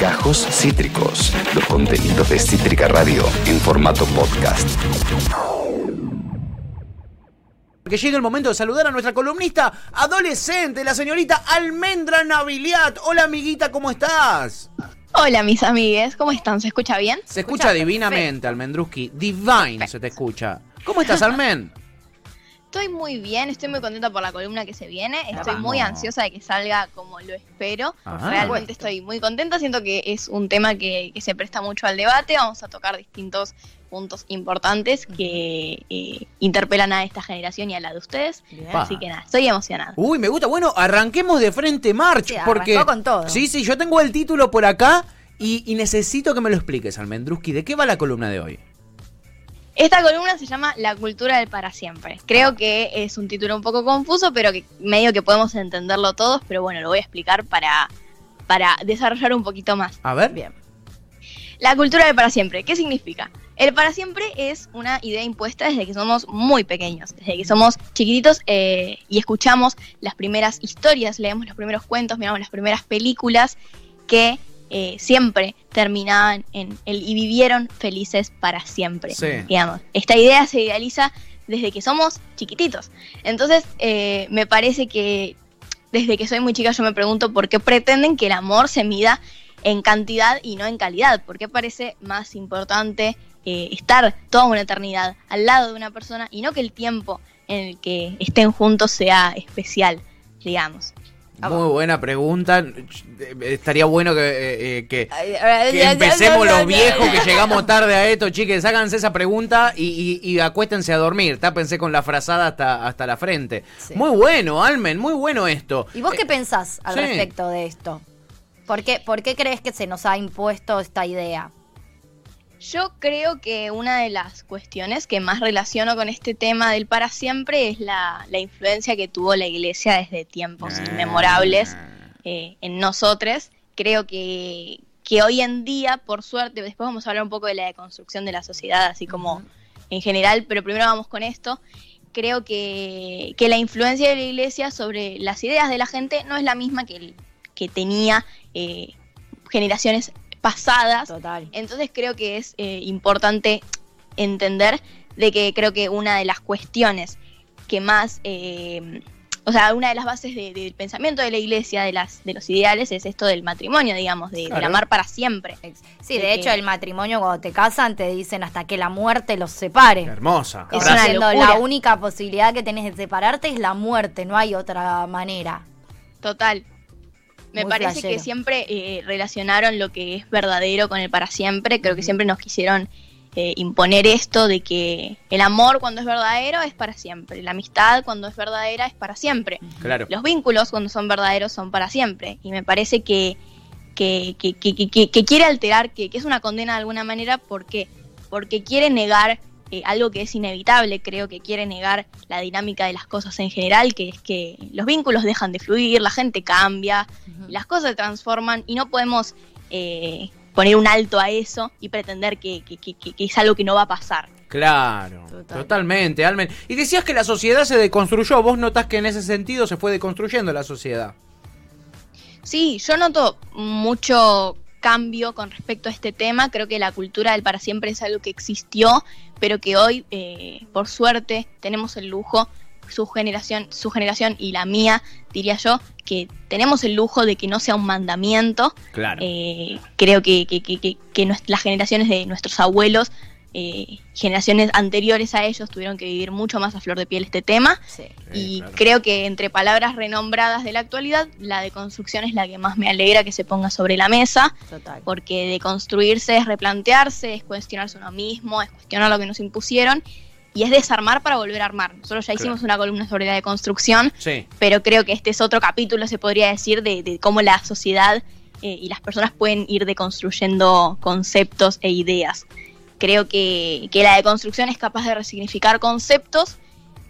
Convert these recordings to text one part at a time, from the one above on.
Gajos Cítricos, los contenidos de Cítrica Radio en formato podcast. Que llega el momento de saludar a nuestra columnista adolescente, la señorita Almendra Naviliat. Hola amiguita, ¿cómo estás? Hola mis amigues, ¿cómo están? ¿Se escucha bien? Se escucha divinamente, Almendruski. Divine se te escucha. ¿Cómo estás, Almen? Estoy muy bien, estoy muy contenta por la columna que se viene. Estoy muy ansiosa de que salga como lo espero. Ajá. Realmente estoy muy contenta. Siento que es un tema que, que se presta mucho al debate. Vamos a tocar distintos puntos importantes que eh, interpelan a esta generación y a la de ustedes. Así que nada, estoy emocionada. Uy, me gusta. Bueno, arranquemos de frente, March. Sí, porque con todo. Sí, sí, yo tengo el título por acá y, y necesito que me lo expliques, Almendruski. ¿De qué va la columna de hoy? Esta columna se llama La cultura del para siempre. Creo que es un título un poco confuso, pero que medio que podemos entenderlo todos, pero bueno, lo voy a explicar para, para desarrollar un poquito más. A ver. Bien. La cultura del para siempre, ¿qué significa? El para siempre es una idea impuesta desde que somos muy pequeños, desde que somos chiquititos eh, y escuchamos las primeras historias, leemos los primeros cuentos, miramos las primeras películas que eh, siempre terminaban en el y vivieron felices para siempre. Sí. Digamos, esta idea se idealiza desde que somos chiquititos. Entonces, eh, me parece que desde que soy muy chica yo me pregunto por qué pretenden que el amor se mida en cantidad y no en calidad. ¿Por qué parece más importante eh, estar toda una eternidad al lado de una persona y no que el tiempo en el que estén juntos sea especial, digamos? Muy buena pregunta. Estaría bueno que, eh, eh, empecemos los viejos que llegamos tarde a esto, chiques. Háganse esa pregunta y, y- y acuéstense a dormir. Tápense con la frazada hasta, hasta la frente. Sí. Muy bueno, Almen, muy bueno esto. ¿Y vos Eh, qué pensás al sí. respecto de esto? ¿Por qué, ¿Por qué crees que se nos ha impuesto esta idea? Yo creo que una de las cuestiones que más relaciono con este tema del para siempre es la, la influencia que tuvo la iglesia desde tiempos Ah. inmemorables eh, en nosotros. Creo que, que hoy en día, por suerte, después vamos a hablar un poco de la deconstrucción de la sociedad, así como en general, pero primero vamos con esto. Creo que, que la influencia de la iglesia sobre las ideas de la gente no es la misma que, el- que tenía eh, generaciones pasadas. Total. Entonces creo que es eh, importante entender de que creo que una de las cuestiones que más, eh, o sea, una de las bases de- del pensamiento de la iglesia, de, las, de los ideales, es esto del matrimonio, digamos, de, del Claro. amar para siempre. Sí, De de hecho, que- el matrimonio cuando te casan te dicen hasta que la muerte los separe. Hermosa. Es una locura. la única posibilidad que tenés de separarte es la muerte, no hay otra manera. Total. Me Muy parece flashero. que siempre eh, relacionaron lo que es verdadero con el para siempre. Creo que siempre nos quisieron eh, imponer esto de que el amor cuando es verdadero es para siempre. La amistad cuando es verdadera es para siempre. Claro. Los vínculos cuando son verdaderos son para siempre. Y me parece que, que, que, que- que- que- que quiere alterar, que, que es una condena de alguna manera. ¿Por qué? Porque quiere negar eh, algo que es inevitable. Creo que quiere negar la dinámica de las cosas en general, que es que los vínculos dejan de fluir, la gente cambia, las cosas se transforman y no podemos eh, poner un alto a eso y pretender que, que- que- que- que es algo que no va a pasar. Claro, Total. totalmente, Almen. Y decías que la sociedad se deconstruyó. ¿Vos notás que en ese sentido se fue deconstruyendo la sociedad? Sí, yo noto mucho cambio con respecto a este tema. Creo que la cultura del para siempre es algo que existió, pero que hoy, eh, por suerte, tenemos el lujo, su generación, su generación y la mía, diría yo, que tenemos el lujo de que no sea un mandamiento. Claro. Eh, creo que, que- que- que- que nues- las generaciones de nuestros abuelos, eh, generaciones anteriores a ellos, tuvieron que vivir mucho más a flor de piel este tema. Sí. Y claro. creo que entre palabras renombradas de la actualidad, la deconstrucción es la que más me alegra que se ponga sobre la mesa, Total. porque deconstruirse es replantearse, es cuestionarse uno mismo, es cuestionar lo que nos impusieron y es desarmar para volver a armar. Nosotros ya hicimos Claro. una columna sobre la deconstrucción, Sí. pero creo que este es otro capítulo, se podría decir, de, de cómo la sociedad eh, y las personas pueden ir deconstruyendo conceptos e ideas. Creo que, que la deconstrucción es capaz de resignificar conceptos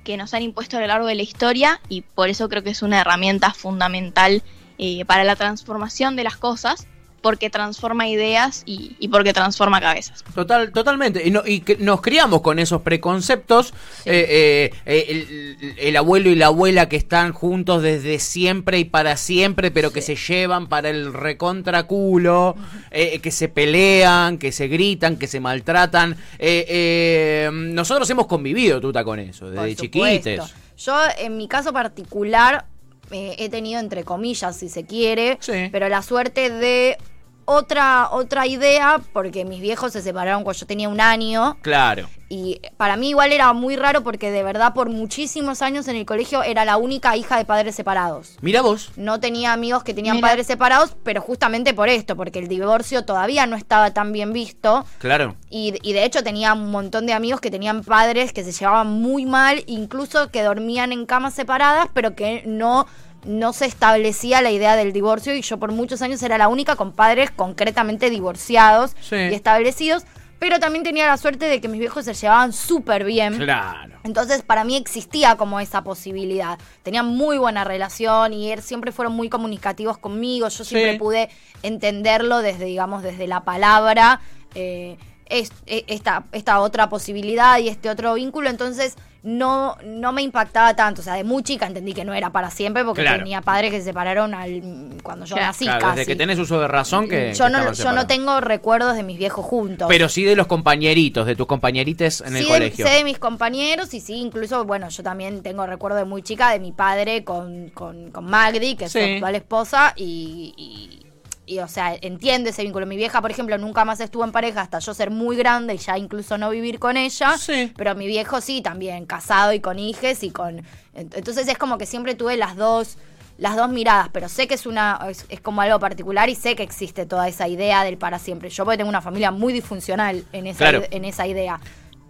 que nos han impuesto a lo largo de la historia y por eso creo que es una herramienta fundamental eh, para la transformación de las cosas, porque transforma ideas y, y porque transforma cabezas. Total, totalmente. Y, no- y que nos criamos con esos preconceptos. eh, eh, eh, el, el abuelo y la abuela que están juntos desde siempre y para siempre, pero que se llevan para el recontra culo, eh, que se pelean, que se gritan, que se maltratan. Nosotros hemos convivido, Tuta, con eso, desde chiquites. Yo, en mi caso particular, eh, he tenido, entre comillas, si se quiere, Sí. pero la suerte de otra, otra idea, porque mis viejos se separaron cuando yo tenía un año. Claro. Y para mí igual era muy raro porque de verdad por muchísimos años en el colegio era la única hija de padres separados. Mira vos. No tenía amigos que tenían Mira. padres separados, pero justamente por esto, porque el divorcio todavía no estaba tan bien visto. Claro. Y, y de hecho tenía un montón de amigos que tenían padres que se llevaban muy mal, incluso que dormían en camas separadas, pero que no, no se establecía la idea del divorcio. Y yo por muchos años era la única con padres concretamente divorciados Sí. y establecidos. Pero también tenía la suerte de que mis viejos se llevaban súper bien. Claro. Entonces, para mí existía como esa posibilidad. Tenían muy buena relación y er- siempre fueron muy comunicativos conmigo. Yo siempre Sí. pude entenderlo desde, digamos, desde la palabra. eh, e- esta, esta otra posibilidad y este otro vínculo. Entonces, no, no me impactaba tanto. O sea, de muy chica entendí que no era para siempre porque Claro. tenía padres que se separaron al, cuando yo Claro. nací Claro, casi. desde que tenés uso de razón que. yo que no, yo no tengo recuerdos de mis viejos juntos. Pero sí de los compañeritos, de tus compañerites en el Sí, de- colegio. sé de mis compañeros y sí, incluso, bueno, yo también tengo recuerdo de muy chica de mi padre con, con, con Magdi, que es su Sí. actual esposa, y, y, y, o sea, entiendo ese vínculo. Mi vieja, por ejemplo, nunca más estuvo en pareja hasta yo ser muy grande y ya incluso no vivir con ella. Sí. Pero mi viejo sí, también, casado y con hijes y con... ent- Entonces es como que siempre tuve las dos las dos miradas, pero sé que es una es, es como algo particular y sé que existe toda esa idea del para siempre. Yo porque tengo una familia muy disfuncional en esa, Claro. en esa idea.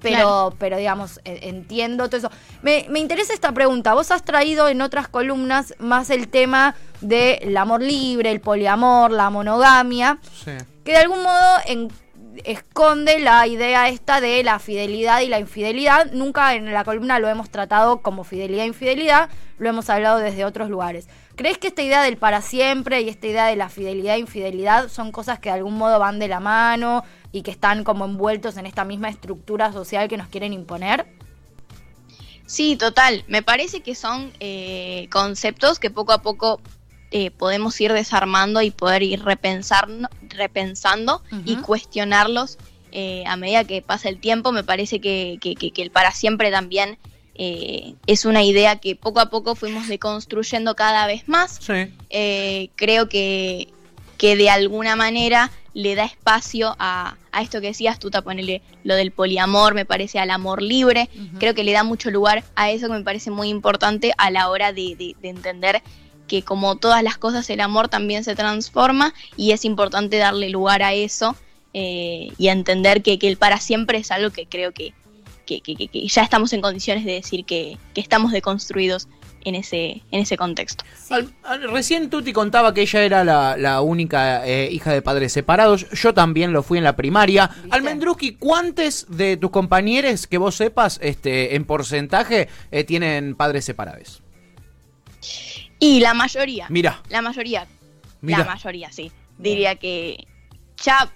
Pero, Claro. pero digamos, eh, entiendo todo eso. Me, me interesa esta pregunta. Vos has traído en otras columnas más el tema del amor libre, el poliamor, la monogamia, Sí. que de algún modo en- esconde la idea esta de la fidelidad y la infidelidad. Nunca en la columna lo hemos tratado como fidelidad e infidelidad, lo hemos hablado desde otros lugares. ¿Crees que esta idea del para siempre y esta idea de la fidelidad e infidelidad son cosas que de algún modo van de la mano y que están como envueltos en esta misma estructura social que nos quieren imponer? Sí, total. Me parece que son eh, conceptos que poco a poco eh, podemos ir desarmando y poder ir repensar, repensando y cuestionarlos eh, a medida que pasa el tiempo. Me parece que, que- que- que el para siempre también eh, es una idea que poco a poco fuimos deconstruyendo cada vez más. Sí. Creo que, que de alguna manera le da espacio a, a esto que decías tú, ponele lo del poliamor, me parece al amor libre, creo que le da mucho lugar a eso que me parece muy importante a la hora de, de- de entender que como todas las cosas el amor también se transforma y es importante darle lugar a eso eh, y a entender que, que el para siempre es algo que creo que, que, que- que- que ya estamos en condiciones de decir que, que estamos deconstruidos en ese, en ese contexto. Al- al- recién Tuti contaba que ella era la, la única eh, hija de padres separados. Yo también lo fui en la primaria. ¿Viste? Almendruski, ¿cuántos de tus compañeros que vos sepas este, en porcentaje eh, tienen padres separados? Y la mayoría, Mira, la mayoría, mira. la mayoría, sí. Diría que ya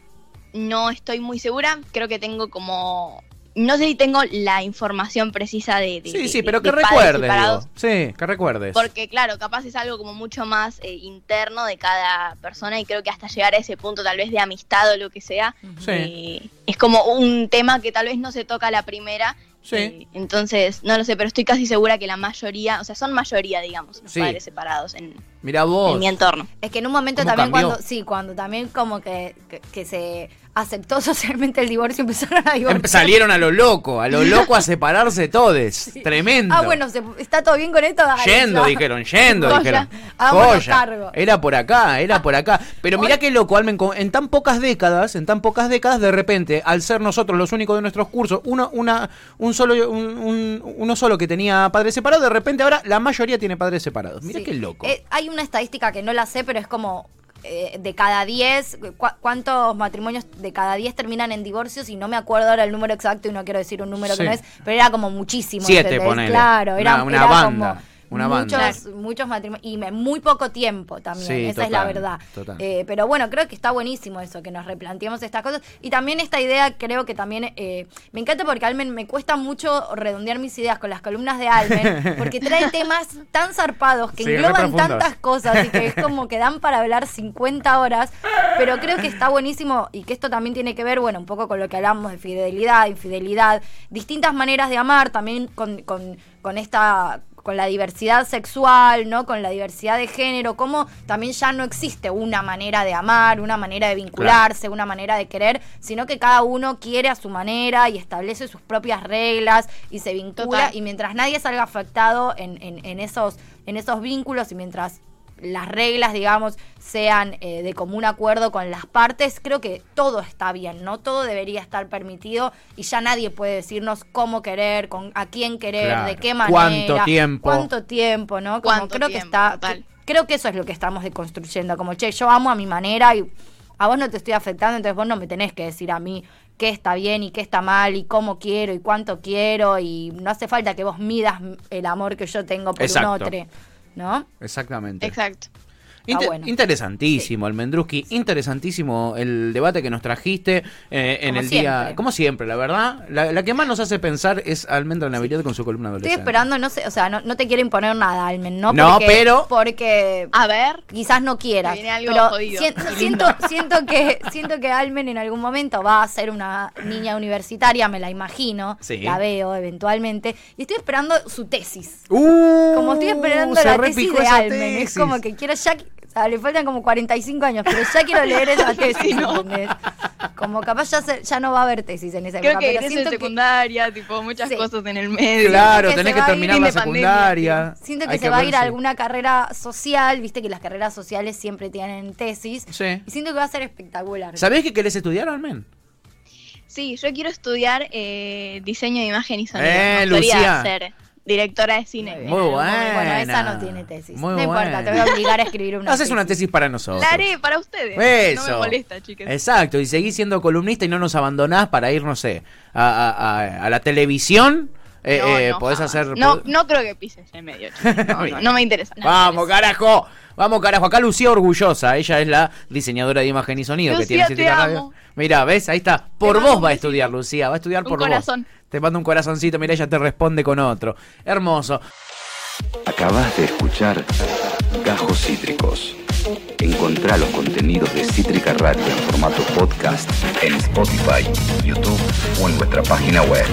no estoy muy segura, creo que tengo como... No sé si tengo la información precisa de... de- Sí, de- sí, pero de que recuerdes. Sí, que recuerdes. Porque claro, capaz es algo como mucho más eh, interno de cada persona y creo que hasta llegar a ese punto tal vez de amistad o lo que sea, Sí. eh, es como un tema que tal vez no se toca a la primera. Sí. eh, entonces, no lo sé, pero estoy casi segura que la mayoría, o sea, son mayoría, digamos, los Sí. padres separados en, Mira vos. en mi entorno. Es que en un momento ¿Cómo también cambió? cuando, sí, cuando también como que, que, que se aceptó socialmente el divorcio, empezaron a divorciar. Em- Salieron a lo loco, a lo loco a separarse todos. Tremendo. Ah, bueno, se- ¿está todo bien con esto? Dale, Yendo, ya. dijeron, yendo, Goya, dijeron. Goya, cargo. Era por acá, era por acá. Pero mirá qué loco, Almen, en tan pocas décadas, en tan pocas décadas, de repente, al ser nosotros los únicos de nuestros cursos, uno, una, un solo, un- un- uno solo que tenía padres separados, de repente ahora la mayoría tiene padres separados. Mirá Sí. qué loco. Eh, hay una estadística que no la sé, pero es como eh, de cada 10, cu- ¿cuántos matrimonios de cada 10 terminan en divorcios? Y no me acuerdo ahora el número exacto y no quiero decir un número Sí. que no es, pero era como muchísimo. Siete. Claro, era Una- una era banda. Como, Una banda. muchos, muchos matrimonios y en muy poco tiempo también, Sí, esa es la verdad. total. Eh, pero bueno, creo que está buenísimo eso, que nos replanteemos estas cosas. Y también esta idea, creo que también eh, me encanta porque Almen me cuesta mucho redondear mis ideas con las columnas de Almen, porque trae temas tan zarpados que Sí, engloban tantas cosas y que es como que dan para hablar 50 horas. Pero creo que está buenísimo y que esto también tiene que ver, bueno, un poco con lo que hablamos de fidelidad, infidelidad, distintas maneras de amar, también con, con, con esta con la diversidad sexual, ¿no? Con la diversidad de género, como también ya no existe una manera de amar, una manera de vincularse, una manera de querer, sino que cada uno quiere a su manera y establece sus propias reglas y se vincula. Total. Y mientras nadie salga afectado en, en- en esos, en esos vínculos y mientras las reglas, digamos, sean eh, de común acuerdo con las partes, creo que todo está bien, ¿no? Todo debería estar permitido y ya nadie puede decirnos cómo querer, con a quién querer, Claro. de qué manera. ¿Cuánto tiempo? ¿Cuánto tiempo, no? Como ¿Cuánto creo que está. Creo que eso es lo que estamos deconstruyendo. Como, che, yo amo a mi manera y a vos no te estoy afectando, entonces vos no me tenés que decir a mí qué está bien y qué está mal y cómo quiero y cuánto quiero y no hace falta que vos midas el amor que yo tengo por Exacto. un otro, ¿no? Exactamente. Exacto. Bueno. Interesantísimo, Almendruski. Interesantísimo el debate que nos trajiste eh, en Como el día. siempre. Como siempre, la verdad. La, la que más nos hace pensar es Almendra Navidad con su columna Estoy adolescente. esperando, no sé, o sea, no, no te quiero imponer nada, Almen, ¿no? No, Porque- pero- Porque A ver, quizás no quieras. Viene algo pero jodido. sien- siento, siento que siento que Almen en algún momento va a ser una niña universitaria, me la imagino, Sí. la veo eventualmente, y estoy esperando su tesis. Uh, Como estoy esperando la tesis de Almen, es como que quiero ya, o sea, le faltan como 45 años, pero ya quiero leer esa tesis, ¿entendés? Como capaz ya, se- ya no va a haber tesis en esa creo época, que pero de siento que secundaria, tipo muchas Sí. cosas en el medio. Claro, que tenés que terminar la pandemia, secundaria. Siento que Hay se va a ir a alguna carrera social, viste que las carreras sociales siempre tienen tesis. Sí. Y siento que va a ser espectacular. ¿Sabés qué querés estudiar, Almen? Sí, yo quiero estudiar eh, diseño de imagen y sonido. Eh, Lucía. ser directora de cine. Muy buena. Bueno, esa no tiene tesis. Muy no importa, buena. te voy a obligar a escribir una Haces tesis. una tesis para nosotros. La haré para ustedes. Eso. No me molesta, chicas. Exacto, y seguís siendo columnista y no nos abandonás para ir, no sé, a, a- a- a la televisión. Eh, No, eh, no, podés jamás. hacer. No, no creo que pises en medio. chicas. No, no, no me interesa. me Vamos, interesa. carajo. Vamos, carajo. Acá Lucía orgullosa. Ella es la diseñadora de imagen y sonido que tiene te Cítrica amo. Radio. Mira, ¿ves? Ahí está. Por mando vos va a estudiar, Lucía. Va a estudiar Un por corazón. vos. Te manda un corazoncito. Mira, ella te responde con otro. Hermoso. Acabas de escuchar Gajos Cítricos. Encontrá los contenidos de Cítrica Radio en formato podcast en Spotify, YouTube o en nuestra página web.